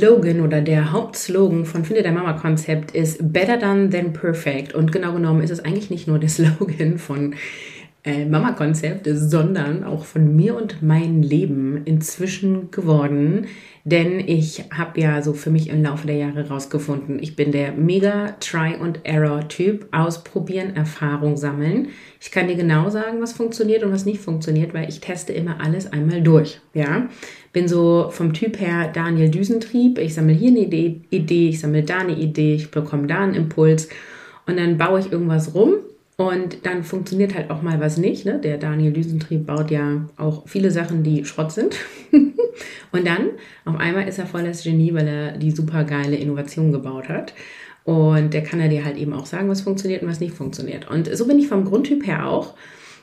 Slogan oder der Hauptslogan von Finde der Mama Konzept ist Better Done Than Perfect. Und genau genommen ist es eigentlich nicht nur der Slogan von äh, Mama-Konzept, sondern auch von mir und meinem Leben inzwischen geworden. Denn ich habe ja so für mich im Laufe der Jahre rausgefunden, ich bin der mega Try-and-Error-Typ. Ausprobieren, Erfahrung sammeln. Ich kann dir genau sagen, was funktioniert und was nicht funktioniert, weil ich teste immer alles einmal durch. Ja, bin so vom Typ her Daniel Düsentrieb. Ich sammle hier eine Idee ich sammle da eine Idee, ich bekomme da einen Impuls und dann baue ich irgendwas rum und dann funktioniert halt auch mal was nicht. Ne? Der Daniel Düsentrieb baut ja auch viele Sachen, die Schrott sind. und dann, auf einmal ist er voll das Genie, weil er die super geile Innovation gebaut hat. Und der kann er dir halt eben auch sagen, was funktioniert und was nicht funktioniert. Und so bin ich vom Grundtyp her auch.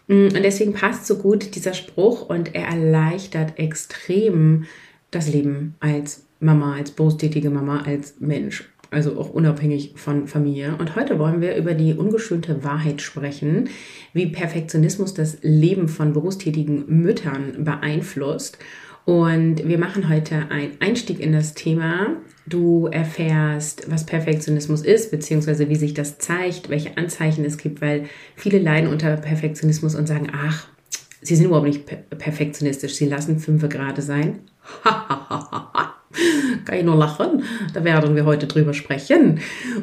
Mm, und deswegen passt so gut dieser Spruch und er erleichtert extrem das Leben als Mama, als berufstätige Mama, als Mensch also auch unabhängig von Familie. Und heute wollen wir über die ungeschönte Wahrheit sprechen, wie Perfektionismus das Leben von berufstätigen Müttern beeinflusst. Und wir machen heute einen Einstieg in das Thema. Du erfährst, was Perfektionismus ist, beziehungsweise wie sich das zeigt, welche Anzeichen es gibt, weil viele leiden unter Perfektionismus und sagen, ach, sie sind überhaupt nicht perfektionistisch, sie lassen fünfe gerade sein. Kann ich nur lachen. Da werden wir heute drüber sprechen.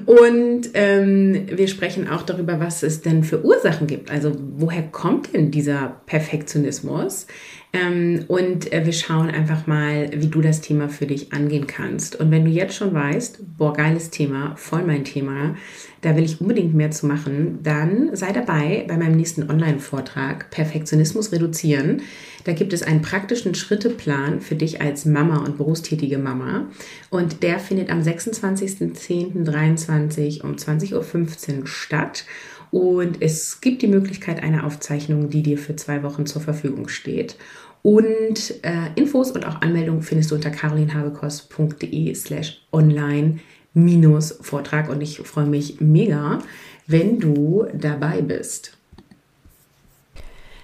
Und ähm, wir sprechen auch darüber, was es denn für Ursachen gibt. Also woher kommt denn dieser Perfektionismus? Ähm, und äh, wir schauen einfach mal, wie du das Thema für dich angehen kannst. Und wenn du jetzt schon weißt, boah, geiles Thema, voll mein Thema, da will ich unbedingt mehr zu machen, dann sei dabei bei meinem nächsten Online-Vortrag Perfektionismus reduzieren. Da gibt es einen praktischen Schritteplan für dich als Mama und berufstätige Mama. Und der findet am 26.10.23 um 20.15 Uhr statt. Und es gibt die Möglichkeit einer Aufzeichnung, die dir für zwei Wochen zur Verfügung steht. Und äh, Infos und auch Anmeldungen findest du unter carolinhabekost.de slash online minus Vortrag. Und ich freue mich mega, wenn du dabei bist.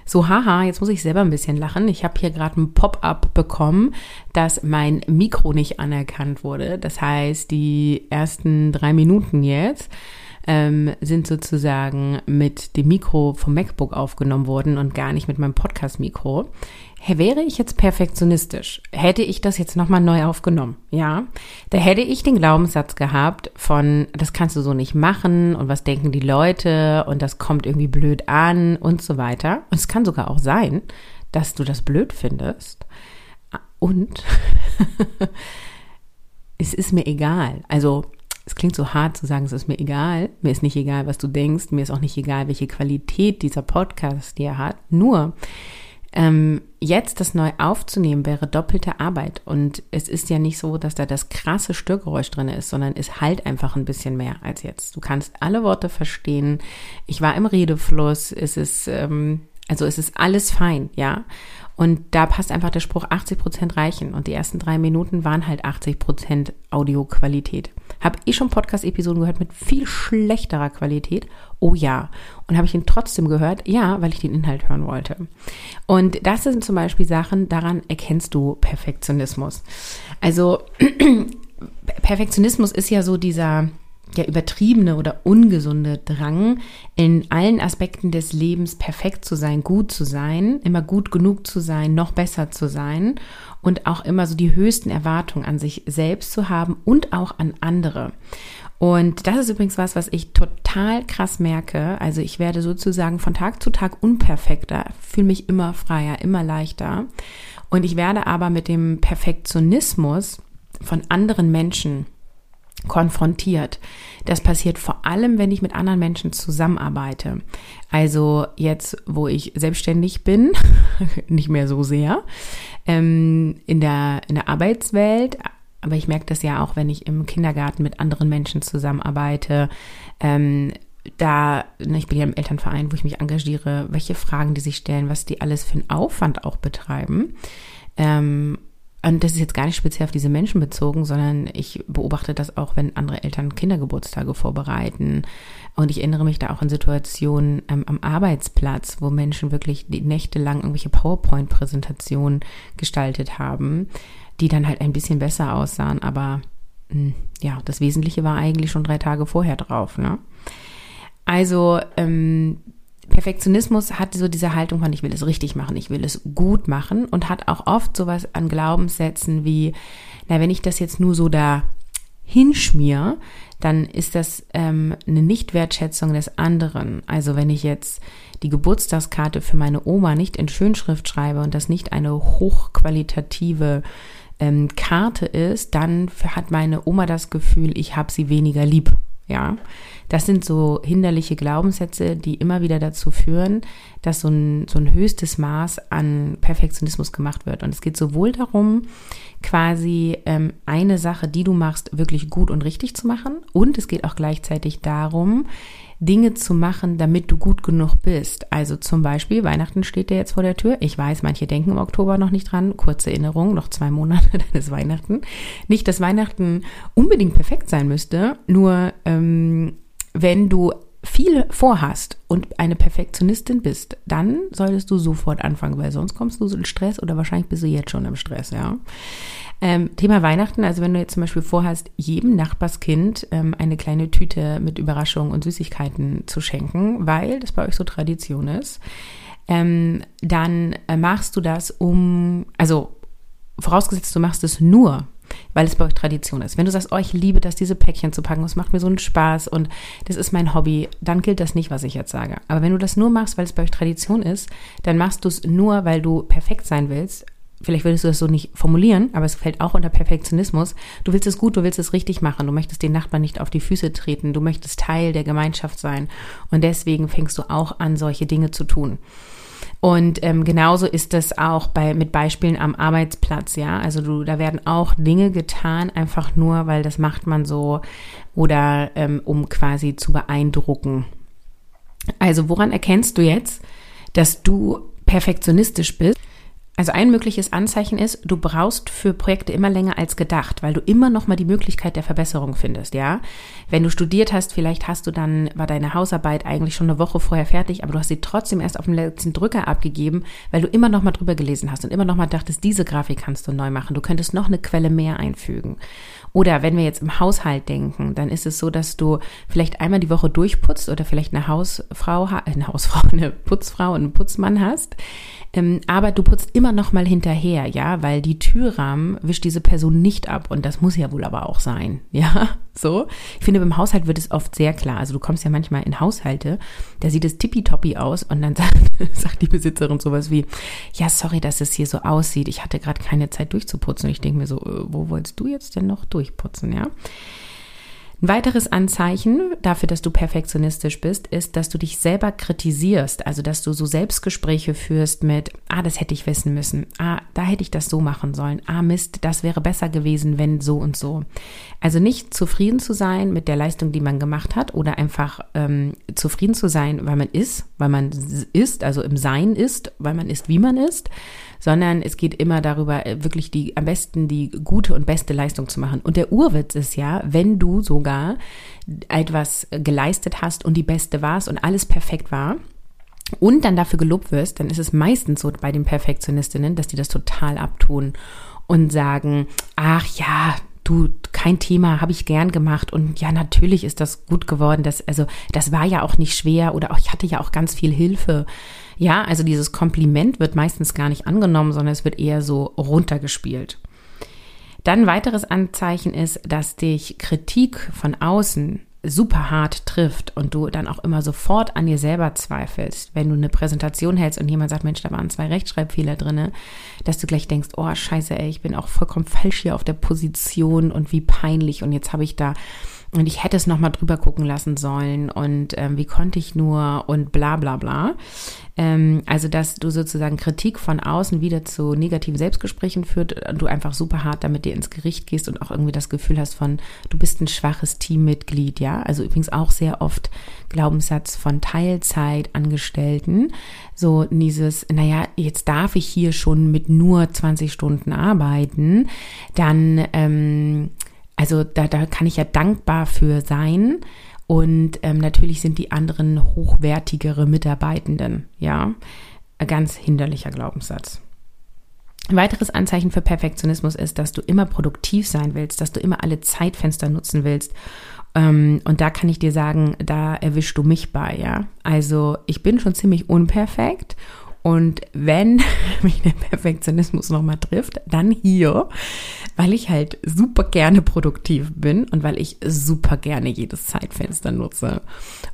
So, haha, jetzt muss ich selber ein bisschen lachen. Ich habe hier gerade ein Pop-up bekommen, dass mein Mikro nicht anerkannt wurde. Das heißt, die ersten drei Minuten jetzt ähm, sind sozusagen mit dem Mikro vom MacBook aufgenommen worden und gar nicht mit meinem Podcast-Mikro. Wäre ich jetzt perfektionistisch, hätte ich das jetzt nochmal neu aufgenommen, ja, da hätte ich den Glaubenssatz gehabt von, das kannst du so nicht machen und was denken die Leute und das kommt irgendwie blöd an und so weiter. Und es kann sogar auch sein, dass du das blöd findest. Und es ist mir egal. Also es klingt so hart zu sagen, es ist mir egal. Mir ist nicht egal, was du denkst. Mir ist auch nicht egal, welche Qualität dieser Podcast dir hat. Nur, ähm, jetzt das neu aufzunehmen wäre doppelte Arbeit. Und es ist ja nicht so, dass da das krasse Störgeräusch drin ist, sondern es halt einfach ein bisschen mehr als jetzt. Du kannst alle Worte verstehen. Ich war im Redefluss. Es ist, ähm, also es ist alles fein, ja. Und da passt einfach der Spruch 80 Prozent reichen. Und die ersten drei Minuten waren halt 80 Prozent Audioqualität. Habe ich schon Podcast-Episoden gehört mit viel schlechterer Qualität? Oh ja. Und habe ich ihn trotzdem gehört? Ja, weil ich den Inhalt hören wollte. Und das sind zum Beispiel Sachen, daran erkennst du Perfektionismus. Also Perfektionismus ist ja so dieser der übertriebene oder ungesunde Drang, in allen Aspekten des Lebens perfekt zu sein, gut zu sein, immer gut genug zu sein, noch besser zu sein und auch immer so die höchsten Erwartungen an sich selbst zu haben und auch an andere. Und das ist übrigens was, was ich total krass merke. Also ich werde sozusagen von Tag zu Tag unperfekter, fühle mich immer freier, immer leichter. Und ich werde aber mit dem Perfektionismus von anderen Menschen konfrontiert. Das passiert vor allem, wenn ich mit anderen Menschen zusammenarbeite. Also jetzt, wo ich selbstständig bin, nicht mehr so sehr, ähm, in, der, in der Arbeitswelt, aber ich merke das ja auch, wenn ich im Kindergarten mit anderen Menschen zusammenarbeite. Ähm, da, ne, ich bin ja im Elternverein, wo ich mich engagiere, welche Fragen die sich stellen, was die alles für einen Aufwand auch betreiben. Ähm, und das ist jetzt gar nicht speziell auf diese Menschen bezogen, sondern ich beobachte das auch, wenn andere Eltern Kindergeburtstage vorbereiten. Und ich erinnere mich da auch an Situationen ähm, am Arbeitsplatz, wo Menschen wirklich die Nächte lang irgendwelche PowerPoint-Präsentationen gestaltet haben, die dann halt ein bisschen besser aussahen. Aber mh, hm, ja, das Wesentliche war eigentlich schon drei Tage vorher drauf. Ne? Also ähm, Perfektionismus hat so diese Haltung von, ich will es richtig machen, ich will es gut machen und hat auch oft sowas an Glaubenssätzen wie, na, wenn ich das jetzt nur so da hinschmier, dann ist das ähm, eine Nichtwertschätzung des anderen. Also wenn ich jetzt die Geburtstagskarte für meine Oma nicht in Schönschrift schreibe und das nicht eine hochqualitative ähm, Karte ist, dann hat meine Oma das Gefühl, ich habe sie weniger lieb. Ja, das sind so hinderliche Glaubenssätze, die immer wieder dazu führen, dass so ein, so ein höchstes Maß an Perfektionismus gemacht wird. Und es geht sowohl darum, quasi ähm, eine Sache, die du machst, wirklich gut und richtig zu machen. Und es geht auch gleichzeitig darum, Dinge zu machen, damit du gut genug bist. Also zum Beispiel, Weihnachten steht dir jetzt vor der Tür. Ich weiß, manche denken im Oktober noch nicht dran. Kurze Erinnerung, noch zwei Monate, dann ist Weihnachten. Nicht, dass Weihnachten unbedingt perfekt sein müsste, nur ähm, wenn du viel vorhast und eine Perfektionistin bist, dann solltest du sofort anfangen, weil sonst kommst du so in Stress oder wahrscheinlich bist du jetzt schon im Stress, ja. Ähm, Thema Weihnachten, also wenn du jetzt zum Beispiel vorhast, jedem Nachbarskind ähm, eine kleine Tüte mit Überraschungen und Süßigkeiten zu schenken, weil das bei euch so Tradition ist, ähm, dann äh, machst du das um, also vorausgesetzt, du machst es nur, weil es bei euch Tradition ist. Wenn du sagst, oh, ich liebe das, diese Päckchen zu packen, das macht mir so einen Spaß und das ist mein Hobby, dann gilt das nicht, was ich jetzt sage. Aber wenn du das nur machst, weil es bei euch Tradition ist, dann machst du es nur, weil du perfekt sein willst. Vielleicht würdest du das so nicht formulieren, aber es fällt auch unter Perfektionismus. Du willst es gut, du willst es richtig machen, du möchtest den Nachbarn nicht auf die Füße treten, du möchtest Teil der Gemeinschaft sein und deswegen fängst du auch an, solche Dinge zu tun. Und ähm, genauso ist das auch bei mit Beispielen am Arbeitsplatz, ja. Also du, da werden auch Dinge getan, einfach nur, weil das macht man so oder ähm, um quasi zu beeindrucken. Also woran erkennst du jetzt, dass du perfektionistisch bist? Also ein mögliches Anzeichen ist, du brauchst für Projekte immer länger als gedacht, weil du immer noch mal die Möglichkeit der Verbesserung findest, ja? Wenn du studiert hast, vielleicht hast du dann war deine Hausarbeit eigentlich schon eine Woche vorher fertig, aber du hast sie trotzdem erst auf dem letzten Drücker abgegeben, weil du immer noch mal drüber gelesen hast und immer noch mal dachtest, diese Grafik kannst du neu machen. Du könntest noch eine Quelle mehr einfügen. Oder wenn wir jetzt im Haushalt denken, dann ist es so, dass du vielleicht einmal die Woche durchputzt oder vielleicht eine Hausfrau, eine Hausfrau, eine Putzfrau und einen Putzmann hast ähm, aber du putzt immer noch mal hinterher, ja, weil die Türrahmen wischt diese Person nicht ab und das muss ja wohl aber auch sein, ja, so. Ich finde, beim Haushalt wird es oft sehr klar. Also du kommst ja manchmal in Haushalte, da sieht es tippitoppi aus und dann sagt, sagt die Besitzerin sowas wie, ja, sorry, dass es hier so aussieht. Ich hatte gerade keine Zeit durchzuputzen. Und ich denke mir so, äh, wo wolltest du jetzt denn noch durchputzen, ja? Ein weiteres Anzeichen dafür, dass du perfektionistisch bist, ist, dass du dich selber kritisierst, also dass du so Selbstgespräche führst mit, ah, das hätte ich wissen müssen, ah, da hätte ich das so machen sollen, ah, Mist, das wäre besser gewesen, wenn so und so. Also nicht zufrieden zu sein mit der Leistung, die man gemacht hat oder einfach ähm, zufrieden zu sein, weil man ist, weil man ist, also im Sein ist, weil man ist, wie man ist, sondern es geht immer darüber, äh, wirklich die am besten die gute und beste Leistung zu machen. Und der Urwitz ist ja, wenn du sogar etwas geleistet hast und die beste warst und alles perfekt war, und dann dafür gelobt wirst, dann ist es meistens so bei den Perfektionistinnen, dass die das total abtun und sagen, ach ja, du, kein Thema, habe ich gern gemacht und ja, natürlich ist das gut geworden. Das, also, das war ja auch nicht schwer oder auch, ich hatte ja auch ganz viel Hilfe. Ja, also dieses Kompliment wird meistens gar nicht angenommen, sondern es wird eher so runtergespielt. Dann weiteres Anzeichen ist, dass dich Kritik von außen super hart trifft und du dann auch immer sofort an dir selber zweifelst, wenn du eine Präsentation hältst und jemand sagt, Mensch, da waren zwei Rechtschreibfehler drinne, dass du gleich denkst, oh scheiße, ey, ich bin auch vollkommen falsch hier auf der Position und wie peinlich und jetzt habe ich da und ich hätte es nochmal drüber gucken lassen sollen und ähm, wie konnte ich nur und bla bla bla. Ähm, also, dass du sozusagen Kritik von außen wieder zu negativen Selbstgesprächen führt und du einfach super hart damit dir ins Gericht gehst und auch irgendwie das Gefühl hast von, du bist ein schwaches Teammitglied, ja. Also übrigens auch sehr oft Glaubenssatz von Teilzeitangestellten. So dieses, naja, jetzt darf ich hier schon mit nur 20 Stunden arbeiten, dann, ähm, also da, da kann ich ja dankbar für sein. Und ähm, natürlich sind die anderen hochwertigere Mitarbeitenden, ja. Ein ganz hinderlicher Glaubenssatz. Ein weiteres Anzeichen für Perfektionismus ist, dass du immer produktiv sein willst, dass du immer alle Zeitfenster nutzen willst. Ähm, und da kann ich dir sagen, da erwischst du mich bei, ja. Also ich bin schon ziemlich unperfekt und wenn mich der Perfektionismus nochmal trifft, dann hier, weil ich halt super gerne produktiv bin und weil ich super gerne jedes Zeitfenster nutze.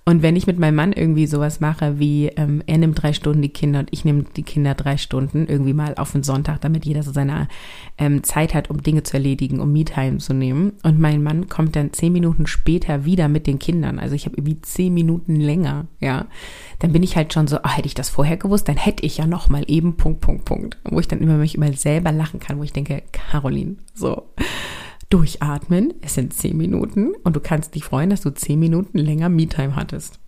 Und wenn ich mit meinem Mann irgendwie sowas mache, wie ähm, er nimmt drei Stunden die Kinder und ich nehme die Kinder drei Stunden, irgendwie mal auf den Sonntag, damit jeder so seine ähm, Zeit hat, um Dinge zu erledigen, um Me-Time zu nehmen. Und mein Mann kommt dann zehn Minuten später wieder mit den Kindern. Also ich habe irgendwie zehn Minuten länger, ja. Dann bin ich halt schon so, oh, hätte ich das vorher gewusst, dann hätte hätte ich ja noch mal eben Punkt, Punkt, Punkt. Wo ich dann immer mich immer selber lachen kann, wo ich denke, Caroline, so, durchatmen, es sind zehn Minuten und du kannst dich freuen, dass du zehn Minuten länger Me-Time hattest.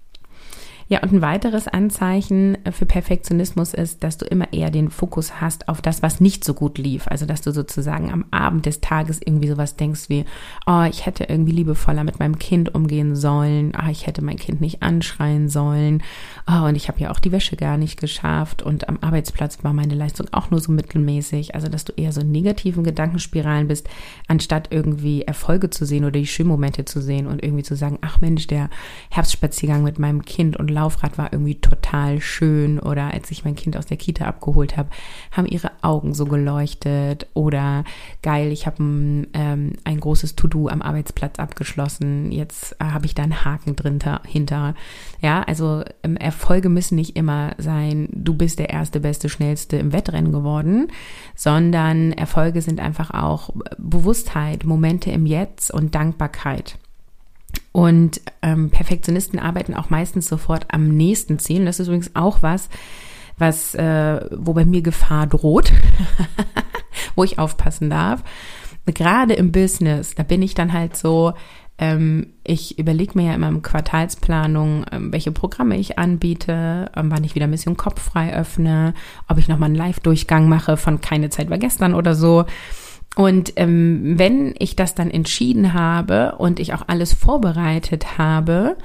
Ja, und ein weiteres Anzeichen für Perfektionismus ist, dass du immer eher den Fokus hast auf das, was nicht so gut lief. Also, dass du sozusagen am Abend des Tages irgendwie sowas denkst wie, oh, ich hätte irgendwie liebevoller mit meinem Kind umgehen sollen, ah, ich hätte mein Kind nicht anschreien sollen, oh, und ich habe ja auch die Wäsche gar nicht geschafft und am Arbeitsplatz war meine Leistung auch nur so mittelmäßig. Also, dass du eher so in negativen Gedankenspiralen bist, anstatt irgendwie Erfolge zu sehen oder die Schönmomente zu sehen und irgendwie zu sagen, ach Mensch, der Herbstspaziergang mit meinem Kind und Laufrad war irgendwie total schön oder als ich mein Kind aus der Kita abgeholt habe, haben ihre Augen so geleuchtet oder geil, ich habe ein, ähm, ein großes To-Do am Arbeitsplatz abgeschlossen, jetzt äh, habe ich da einen Haken drin hinter. Ja, also ähm, Erfolge müssen nicht immer sein, du bist der erste, beste, schnellste im Wettrennen geworden, sondern Erfolge sind einfach auch Bewusstheit, Momente im Jetzt und Dankbarkeit. Und ähm, Perfektionisten arbeiten auch meistens sofort am nächsten Ziel. das ist übrigens auch was, was, äh, wo bei mir Gefahr droht, wo ich aufpassen darf. Gerade im Business, da bin ich dann halt so, ähm, ich überlege mir ja immer im Quartalsplanung, ähm, welche Programme ich anbiete, ähm, wann ich wieder ein bisschen Kopf frei öffne, ob ich nochmal einen Live-Durchgang mache von Keine Zeit war gestern oder so. Und ähm, wenn ich das dann entschieden habe und ich auch alles vorbereitet habe,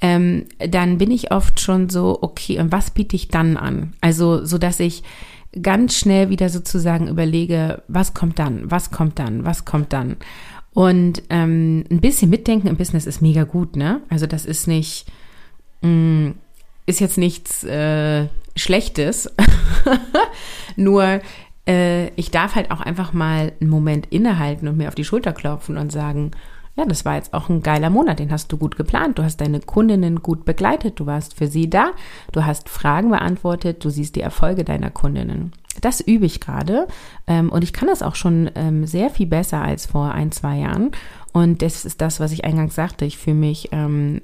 ähm, dann bin ich oft schon so, okay, und was biete ich dann an? Also, so dass ich ganz schnell wieder sozusagen überlege, was kommt dann, was kommt dann, was kommt dann. Und ähm, ein bisschen mitdenken im Business ist mega gut, ne? Also das ist nicht, mh, mm, ist jetzt nichts äh, Schlechtes. Nur äh, ich darf halt auch einfach mal einen Moment innehalten und mir auf die Schulter klopfen und sagen, ja, das war jetzt auch ein geiler Monat, den hast du gut geplant, du hast deine Kundinnen gut begleitet, du warst für sie da, du hast Fragen beantwortet, du siehst die Erfolge deiner Kundinnen. Das übe ich gerade ähm, und ich kann das auch schon ähm, sehr viel besser als vor ein, zwei Jahren. Und das ist das, was ich eingangs sagte. Ich fühle mich ähm,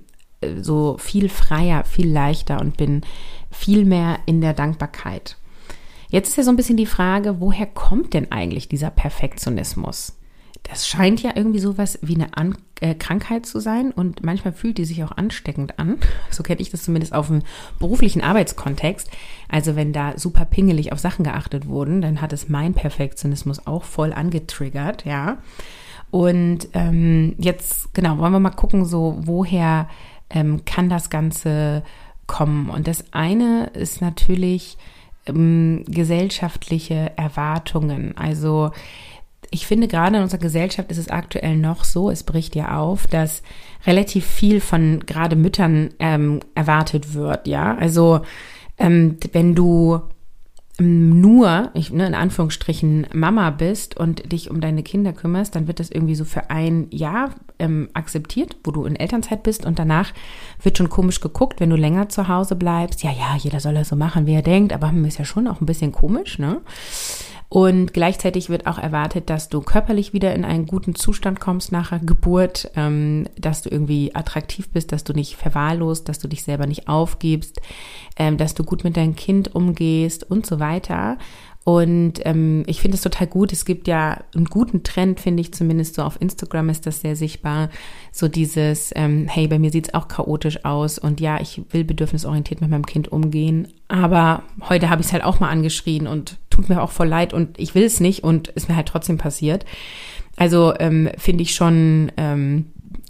so viel freier, viel leichter und bin viel mehr in der Dankbarkeit. Jetzt ist ja so ein bisschen die Frage, woher kommt denn eigentlich dieser Perfektionismus? Das scheint ja irgendwie sowas wie eine an äh, Krankheit zu sein und manchmal fühlt die sich auch ansteckend an. So kenne ich das zumindest auf dem beruflichen Arbeitskontext. Also wenn da super pingelig auf Sachen geachtet wurden, dann hat es mein Perfektionismus auch voll angetriggert, ja. Und ähm, jetzt, genau, wollen wir mal gucken, so woher ähm, kann das Ganze kommen? Und das eine ist natürlich, ähm, gesellschaftliche Erwartungen. Also ich finde, gerade in unserer Gesellschaft ist es aktuell noch so, es bricht ja auf, dass relativ viel von gerade Müttern ähm, erwartet wird, ja. Also ähm, wenn du nur, ich, ne, in Anführungsstrichen, Mama bist und dich um deine Kinder kümmerst, dann wird das irgendwie so für ein Jahr ähm, akzeptiert, wo du in Elternzeit bist und danach wird schon komisch geguckt, wenn du länger zu Hause bleibst. Ja, ja, jeder soll das so machen, wie er denkt, aber hm, ist ja schon auch ein bisschen komisch, ne? Und gleichzeitig wird auch erwartet, dass du körperlich wieder in einen guten Zustand kommst nach Geburt, ähm, dass du irgendwie attraktiv bist, dass du nicht verwahrlost, dass du dich selber nicht aufgibst, ähm, dass du gut mit deinem Kind umgehst und so weiter. Und ähm, ich finde es total gut. Es gibt ja einen guten Trend, finde ich zumindest so auf Instagram ist das sehr sichtbar. So dieses, ähm, hey, bei mir sieht es auch chaotisch aus und ja, ich will bedürfnisorientiert mit meinem Kind umgehen. Aber heute habe ich es halt auch mal angeschrien und tut mir auch voll leid und ich will es nicht und ist mir halt trotzdem passiert. Also ähm, finde ich schon, ähm,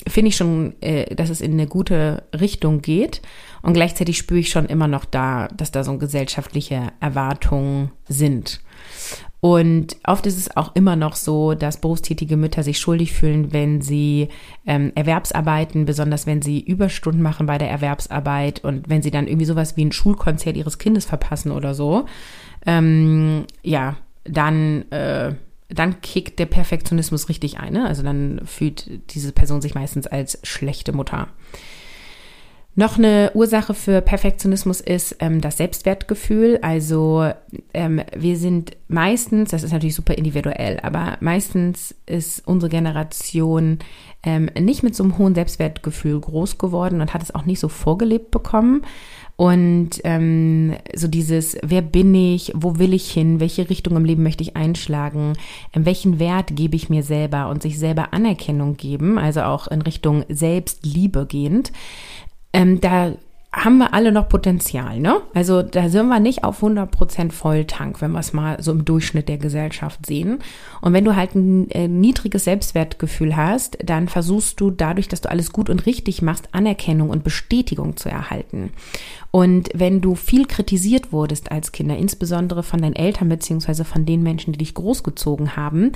finde ich schon, äh, dass es in eine gute Richtung geht. Und gleichzeitig spüre ich schon immer noch da, dass da so gesellschaftliche Erwartungen sind. Und oft ist es auch immer noch so, dass berufstätige Mütter sich schuldig fühlen, wenn sie ähm, Erwerbsarbeiten, besonders wenn sie Überstunden machen bei der Erwerbsarbeit und wenn sie dann irgendwie sowas wie ein Schulkonzert ihres Kindes verpassen oder so. Ähm, ja, dann, äh, dann kickt der Perfektionismus richtig ein. Ne? Also dann fühlt diese Person sich meistens als schlechte Mutter. Noch eine Ursache für Perfektionismus ist ähm, das Selbstwertgefühl. Also ähm, wir sind meistens, das ist natürlich super individuell, aber meistens ist unsere Generation ähm, nicht mit so einem hohen Selbstwertgefühl groß geworden und hat es auch nicht so vorgelebt bekommen. Und ähm, so dieses, wer bin ich, wo will ich hin, welche Richtung im Leben möchte ich einschlagen, ähm, welchen Wert gebe ich mir selber und sich selber Anerkennung geben, also auch in Richtung Selbstliebe gehend ähm, da haben wir alle noch Potenzial, ne? Also da sind wir nicht auf 100% Volltank, wenn wir es mal so im Durchschnitt der Gesellschaft sehen. Und wenn du halt ein äh, niedriges Selbstwertgefühl hast, dann versuchst du dadurch, dass du alles gut und richtig machst, Anerkennung und Bestätigung zu erhalten. Und wenn du viel kritisiert wurdest als Kinder, insbesondere von deinen Eltern beziehungsweise von den Menschen, die dich großgezogen haben,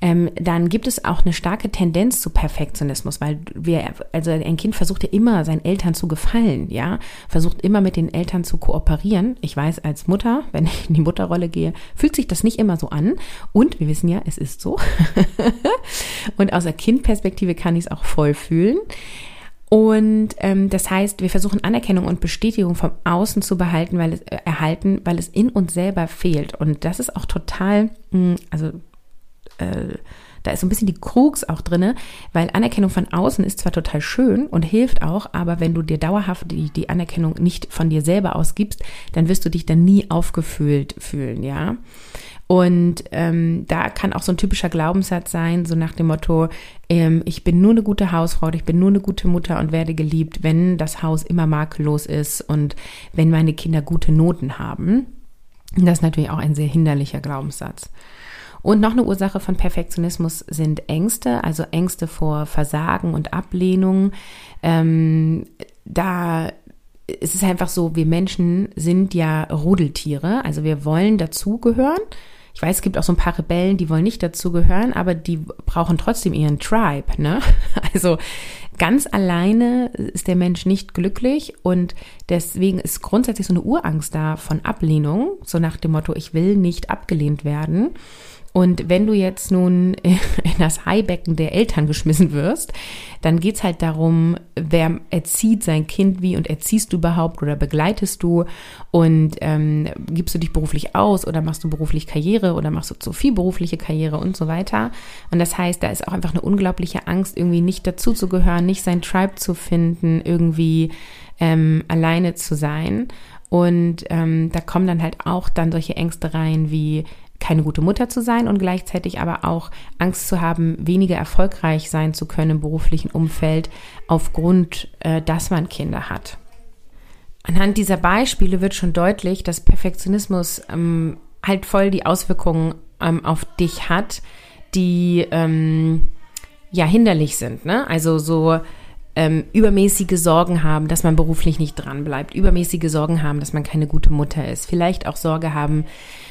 ähm, dann gibt es auch eine starke Tendenz zu Perfektionismus, weil wir, also ein Kind versucht ja immer seinen Eltern zu gefallen, ja, versucht immer mit den Eltern zu kooperieren. Ich weiß als Mutter, wenn ich in die Mutterrolle gehe, fühlt sich das nicht immer so an. Und wir wissen ja, es ist so. und aus der Kindperspektive kann ich es auch voll fühlen. Und ähm, das heißt, wir versuchen Anerkennung und Bestätigung vom Außen zu behalten, weil es äh, erhalten, weil es in uns selber fehlt. Und das ist auch total, mh, hm, also äh, da ist so ein bisschen die Krux auch drinne, weil Anerkennung von außen ist zwar total schön und hilft auch, aber wenn du dir dauerhaft die, die Anerkennung nicht von dir selber ausgibst, dann wirst du dich dann nie aufgefühlt fühlen, ja. Und ähm, da kann auch so ein typischer Glaubenssatz sein, so nach dem Motto, ähm, ich bin nur eine gute Hausfrau, ich bin nur eine gute Mutter und werde geliebt, wenn das Haus immer makellos ist und wenn meine Kinder gute Noten haben. Das ist natürlich auch ein sehr hinderlicher Glaubenssatz. Und noch eine Ursache von Perfektionismus sind Ängste, also Ängste vor Versagen und Ablehnung. Ähm, da ist es einfach so, wir Menschen sind ja Rudeltiere, also wir wollen dazugehören ich weiß, es gibt auch so ein paar Rebellen, die wollen nicht dazugehören, aber die brauchen trotzdem ihren Tribe, ne? Also ganz alleine ist der Mensch nicht glücklich und deswegen ist grundsätzlich so eine Urangst da von Ablehnung, so nach dem Motto, ich will nicht abgelehnt werden. Und wenn du jetzt nun in das Haibecken der Eltern geschmissen wirst, dann geht's halt darum, wer erzieht sein Kind wie und erziehst du überhaupt oder begleitest du und ähm, gibst du dich beruflich aus oder machst du beruflich Karriere oder machst du zu viel berufliche Karriere und so weiter. Und das heißt, da ist auch einfach eine unglaubliche Angst, irgendwie nicht dazu zu gehören, nicht sein Tribe zu finden, irgendwie ähm, alleine zu sein. Und ähm, da kommen dann halt auch dann solche Ängste rein wie keine gute Mutter zu sein und gleichzeitig aber auch Angst zu haben, weniger erfolgreich sein zu können im beruflichen Umfeld aufgrund, äh, dass man Kinder hat. Anhand dieser Beispiele wird schon deutlich, dass Perfektionismus ähm, halt voll die Auswirkungen ähm, auf dich hat, die ähm, ja hinderlich sind. Ne? Also so ähm, übermäßige Sorgen haben, dass man beruflich nicht dran bleibt, übermäßige Sorgen haben, dass man keine gute Mutter ist, vielleicht auch Sorge haben,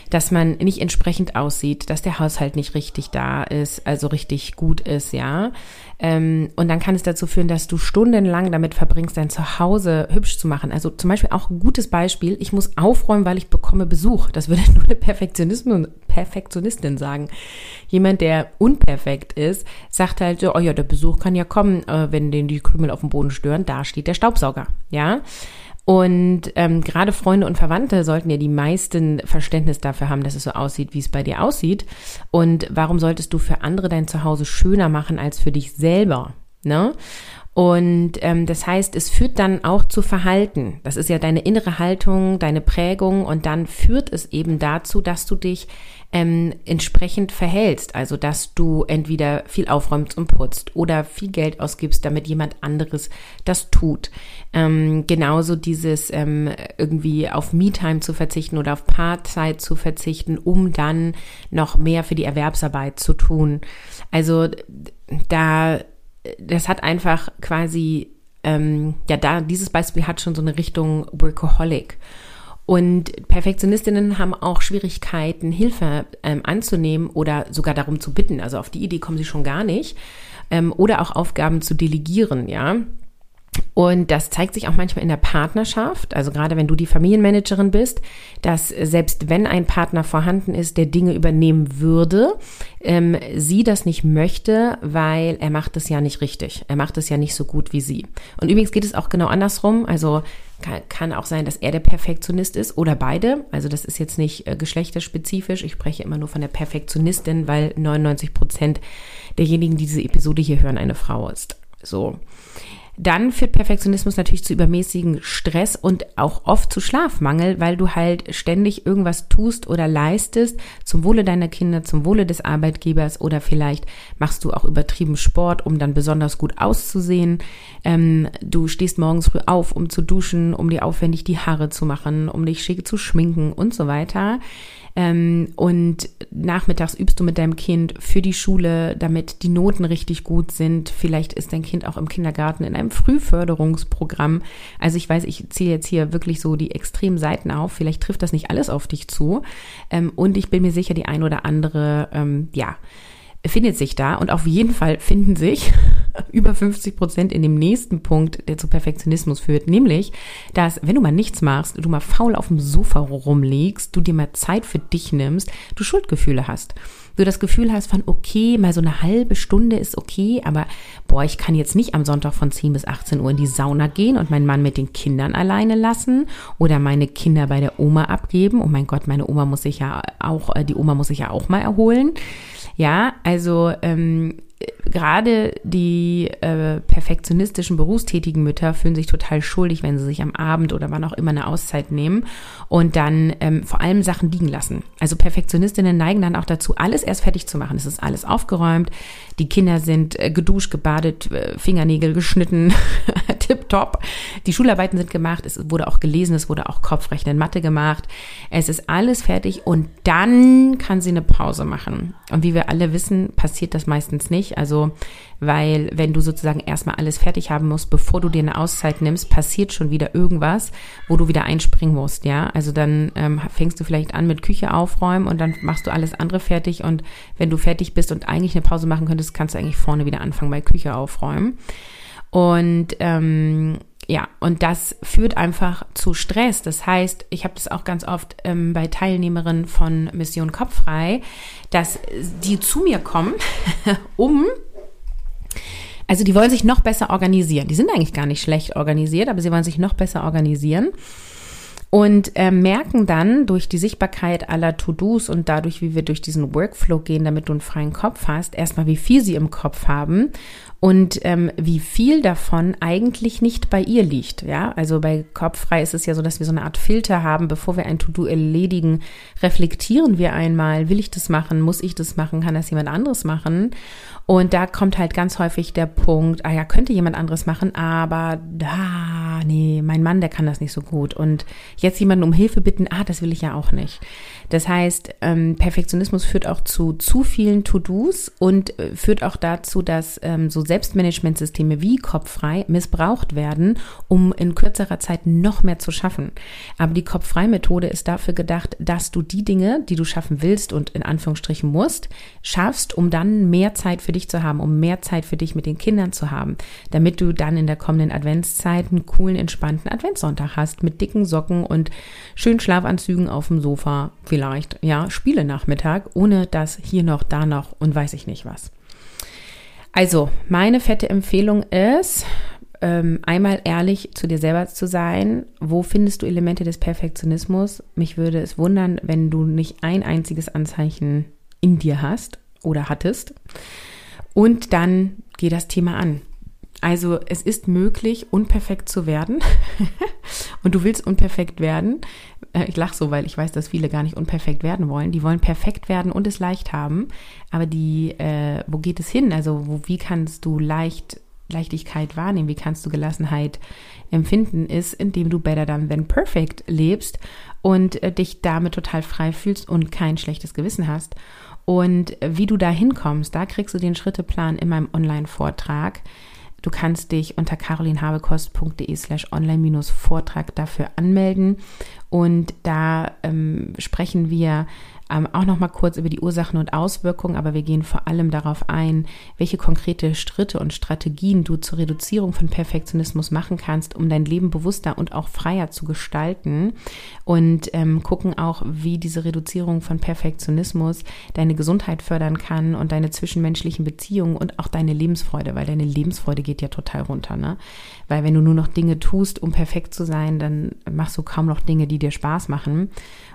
dass man nicht entsprechend aussieht, dass der Haushalt nicht richtig da ist, also richtig gut ist, ja. Ähm, und dann kann es dazu führen, dass du stundenlang damit verbringst, dein Zuhause hübsch zu machen. Also zum Beispiel auch ein gutes Beispiel, ich muss aufräumen, weil ich bekomme Besuch. Das würde nur eine Perfektionistin, Perfektionistin sagen. Jemand, der unperfekt ist, sagt halt so, oh ja, der Besuch kann ja kommen, äh, wenn den die Krümel auf dem Boden stören, da steht der Staubsauger, ja. Und ähm, gerade Freunde und Verwandte sollten ja die meisten Verständnis dafür haben, dass es so aussieht, wie es bei dir aussieht. Und warum solltest du für andere dein Zuhause schöner machen als für dich selber? Ne? Und ähm, das heißt, es führt dann auch zu Verhalten. Das ist ja deine innere Haltung, deine Prägung und dann führt es eben dazu, dass du dich ähm, entsprechend verhältst. Also dass du entweder viel aufräumst und putzt oder viel Geld ausgibst, damit jemand anderes das tut. Ähm, genauso dieses ähm, irgendwie auf Me-Time zu verzichten oder auf Paarzeit zu verzichten, um dann noch mehr für die Erwerbsarbeit zu tun. Also da das hat einfach quasi, ähm, ja, da, dieses Beispiel hat schon so eine Richtung Workaholic. Und Perfektionistinnen haben auch Schwierigkeiten, Hilfe ähm, anzunehmen oder sogar darum zu bitten. Also auf die Idee kommen sie schon gar nicht. Ähm, oder auch Aufgaben zu delegieren, ja. Und das zeigt sich auch manchmal in der Partnerschaft, also gerade wenn du die Familienmanagerin bist, dass selbst wenn ein Partner vorhanden ist, der Dinge übernehmen würde, ähm, sie das nicht möchte, weil er macht es ja nicht richtig. Er macht es ja nicht so gut wie sie. Und übrigens geht es auch genau andersrum. Also kann, kann auch sein, dass er der Perfektionist ist oder beide. Also das ist jetzt nicht äh, geschlechterspezifisch. Ich spreche immer nur von der Perfektionistin, weil 99 Prozent derjenigen, die diese Episode hier hören, eine Frau ist. So. Dann führt Perfektionismus natürlich zu übermäßigen Stress und auch oft zu Schlafmangel, weil du halt ständig irgendwas tust oder leistest zum Wohle deiner Kinder, zum Wohle des Arbeitgebers oder vielleicht machst du auch übertrieben Sport, um dann besonders gut auszusehen. Ähm, du stehst morgens früh auf, um zu duschen, um dir aufwendig die Haare zu machen, um dich schick zu schminken und so weiter. Ähm, und nachmittags übst du mit deinem Kind für die Schule, damit die Noten richtig gut sind. Vielleicht ist dein Kind auch im Kindergarten in einem Frühförderungsprogramm. Also ich weiß, ich ziehe jetzt hier wirklich so die extremen Seiten auf. Vielleicht trifft das nicht alles auf dich zu. Ähm, und ich bin mir sicher, die ein oder andere, ähm, ja, findet sich da und auf jeden Fall finden sich über 50 Prozent in dem nächsten Punkt, der zu Perfektionismus führt, nämlich, dass wenn du mal nichts machst, du mal faul auf dem Sofa rumlegst, du dir mal Zeit für dich nimmst, du Schuldgefühle hast. Du das Gefühl hast von, okay, mal so eine halbe Stunde ist okay, aber boah, ich kann jetzt nicht am Sonntag von 10 bis 18 Uhr in die Sauna gehen und meinen Mann mit den Kindern alleine lassen oder meine Kinder bei der Oma abgeben. Oh mein Gott, meine Oma muss sich ja auch, äh, die Oma muss sich ja auch mal erholen. Ja, also ähm, gerade die äh, perfektionistischen berufstätigen Mütter fühlen sich total schuldig, wenn sie sich am Abend oder wann auch immer eine Auszeit nehmen und dann ähm, vor allem Sachen liegen lassen. Also Perfektionistinnen neigen dann auch dazu, alles erst fertig zu machen. Es ist alles aufgeräumt, die Kinder sind äh, geduscht, gebadet, äh, Fingernägel geschnitten, tipptopp. Die Schularbeiten sind gemacht, es wurde auch gelesen, es wurde auch Kopfrechnen Mathe gemacht. Es ist alles fertig und dann kann sie eine Pause machen. Und wie wir alle wissen, passiert das meistens nicht. Also, weil wenn du sozusagen erstmal alles fertig haben musst, bevor du dir eine Auszeit nimmst, passiert schon wieder irgendwas, wo du wieder einspringen musst, ja. Also dann ähm, fängst du vielleicht an mit Küche aufräumen und dann machst du alles andere fertig und wenn du fertig bist und eigentlich eine Pause machen könntest, kannst du eigentlich vorne wieder anfangen bei Küche aufräumen. Und ähm, ja, und das führt einfach zu Stress. Das heißt, ich habe das auch ganz oft ähm, bei Teilnehmerinnen von Mission Kopffrei, dass die zu mir kommen, um also die wollen sich noch besser organisieren. Die sind eigentlich gar nicht schlecht organisiert, aber sie wollen sich noch besser organisieren und äh, merken dann durch die Sichtbarkeit aller To-Dos und dadurch, wie wir durch diesen Workflow gehen, damit du einen freien Kopf hast, erstmal, wie viel sie im Kopf haben und ähm, wie viel davon eigentlich nicht bei ihr liegt. Ja, also bei Kopffrei ist es ja so, dass wir so eine Art Filter haben, bevor wir ein To-Do erledigen, reflektieren wir einmal, will ich das machen, muss ich das machen, kann das jemand anderes machen? Und da kommt halt ganz häufig der Punkt, ah ja, könnte jemand anderes machen, aber da, nee, mein Mann, der kann das nicht so gut. Und jetzt jemanden um Hilfe bitten, ah, das will ich ja auch nicht. Das heißt, ähm, Perfektionismus führt auch zu zu vielen To-Dos und äh, führt auch dazu, dass ähm, so Selbstmanagementsysteme wie Kopffrei missbraucht werden, um in kürzerer Zeit noch mehr zu schaffen. Aber die Kopffrei-Methode ist dafür gedacht, dass du die Dinge, die du schaffen willst und in Anführungsstrichen musst, schaffst, um dann mehr Zeit für dich zu haben, um mehr Zeit für dich mit den Kindern zu haben, damit du dann in der kommenden Adventszeit einen coolen, entspannten Adventssonntag hast mit dicken Socken und schönen Schlafanzügen auf dem Sofa, vielleicht, ja, Spiele-Nachmittag, ohne das hier noch, da noch und weiß ich nicht was. Also, meine fette Empfehlung ist, ähm, einmal ehrlich zu dir selber zu sein. Wo findest du Elemente des Perfektionismus? Mich würde es wundern, wenn du nicht ein einziges Anzeichen in dir hast oder hattest. Und dann geh das Thema an. Also es ist möglich, unperfekt zu werden. und du willst unperfekt werden. Äh, ich lache so, weil ich weiß, dass viele gar nicht unperfekt werden wollen. Die wollen perfekt werden und es leicht haben. Aber die, äh, wo geht es hin? Also wo, wie kannst du leicht Leichtigkeit wahrnehmen? Wie kannst du Gelassenheit empfinden? Ist, indem du better than than perfect lebst und äh, dich damit total frei fühlst und kein schlechtes Gewissen hast. Und äh, wie du da hinkommst, da kriegst du den Schritteplan in meinem Online-Vortrag. Du kannst dich unter carolinhabekost.de slash online-vortrag dafür anmelden. Und da ähm, sprechen wir ähm, auch noch mal kurz über die Ursachen und Auswirkungen, aber wir gehen vor allem darauf ein, welche konkrete Schritte und Strategien du zur Reduzierung von Perfektionismus machen kannst, um dein Leben bewusster und auch freier zu gestalten und ähm, gucken auch, wie diese Reduzierung von Perfektionismus deine Gesundheit fördern kann und deine zwischenmenschlichen Beziehungen und auch deine Lebensfreude, weil deine Lebensfreude geht ja total runter, ne? Weil wenn du nur noch Dinge tust, um perfekt zu sein, dann machst du kaum noch Dinge, die dir Spaß machen.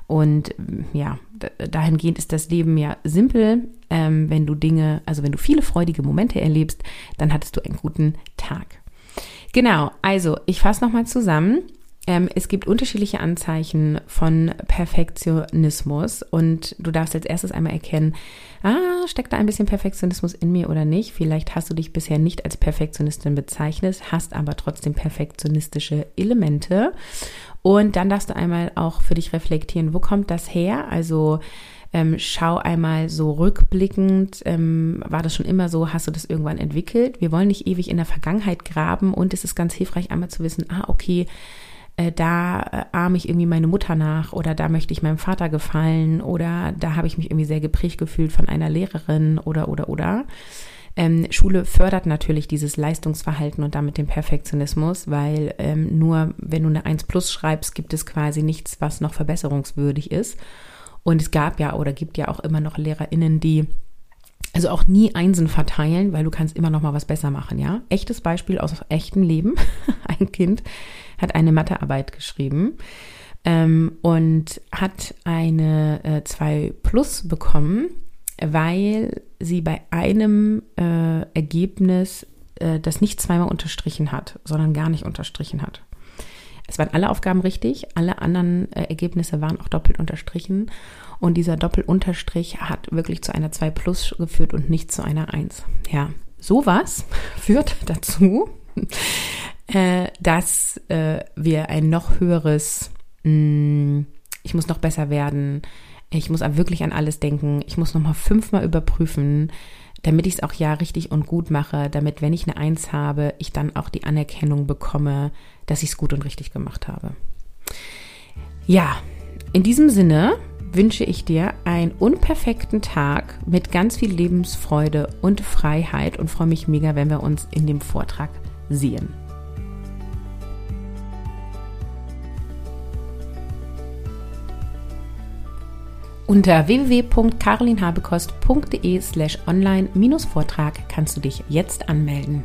Und ja, dahingehend ist das Leben ja simpel. Ähm, wenn du Dinge, also wenn du viele freudige Momente erlebst, dann hattest du einen guten Tag. Genau, also ich fasse nochmal zusammen. Ähm, es gibt unterschiedliche Anzeichen von Perfektionismus und du darfst als erstes einmal erkennen, ah, steckt da ein bisschen Perfektionismus in mir oder nicht? Vielleicht hast du dich bisher nicht als Perfektionistin bezeichnet, hast aber trotzdem perfektionistische Elemente. Und dann darfst du einmal auch für dich reflektieren, wo kommt das her? Also ähm, schau einmal so rückblickend, ähm, war das schon immer so, hast du das irgendwann entwickelt? Wir wollen nicht ewig in der Vergangenheit graben und es ist ganz hilfreich einmal zu wissen, ah, okay, äh, da äh, ahme ich irgendwie meine Mutter nach oder da möchte ich meinem Vater gefallen oder da habe ich mich irgendwie sehr geprägt gefühlt von einer Lehrerin oder oder oder. Ähm, Schule fördert natürlich dieses Leistungsverhalten und damit den Perfektionismus, weil ähm, nur wenn du eine 1 plus schreibst, gibt es quasi nichts, was noch verbesserungswürdig ist. Und es gab ja oder gibt ja auch immer noch LehrerInnen, die also auch nie Einsen verteilen, weil du kannst immer noch mal was besser machen, ja? Echtes Beispiel aus echtem Leben. Ein Kind hat eine Mathearbeit geschrieben ähm, und hat eine äh, 2 Plus bekommen weil sie bei einem äh, Ergebnis äh, das nicht zweimal unterstrichen hat, sondern gar nicht unterstrichen hat. Es waren alle Aufgaben richtig, alle anderen äh, Ergebnisse waren auch doppelt unterstrichen und dieser Doppelunterstrich hat wirklich zu einer 2 plus geführt und nicht zu einer 1. Ja, sowas führt dazu, äh, dass äh, wir ein noch höheres, mh, hm, ich muss noch besser werden, ich muss wirklich an alles denken. Ich muss nochmal fünfmal überprüfen, damit ich es auch ja richtig und gut mache, damit, wenn ich eine Eins habe, ich dann auch die Anerkennung bekomme, dass ich es gut und richtig gemacht habe. Ja, in diesem Sinne wünsche ich dir einen unperfekten Tag mit ganz viel Lebensfreude und Freiheit und freue mich mega, wenn wir uns in dem Vortrag sehen. Unter www.carolinhabekost.de slash online-Vortrag kannst du dich jetzt anmelden.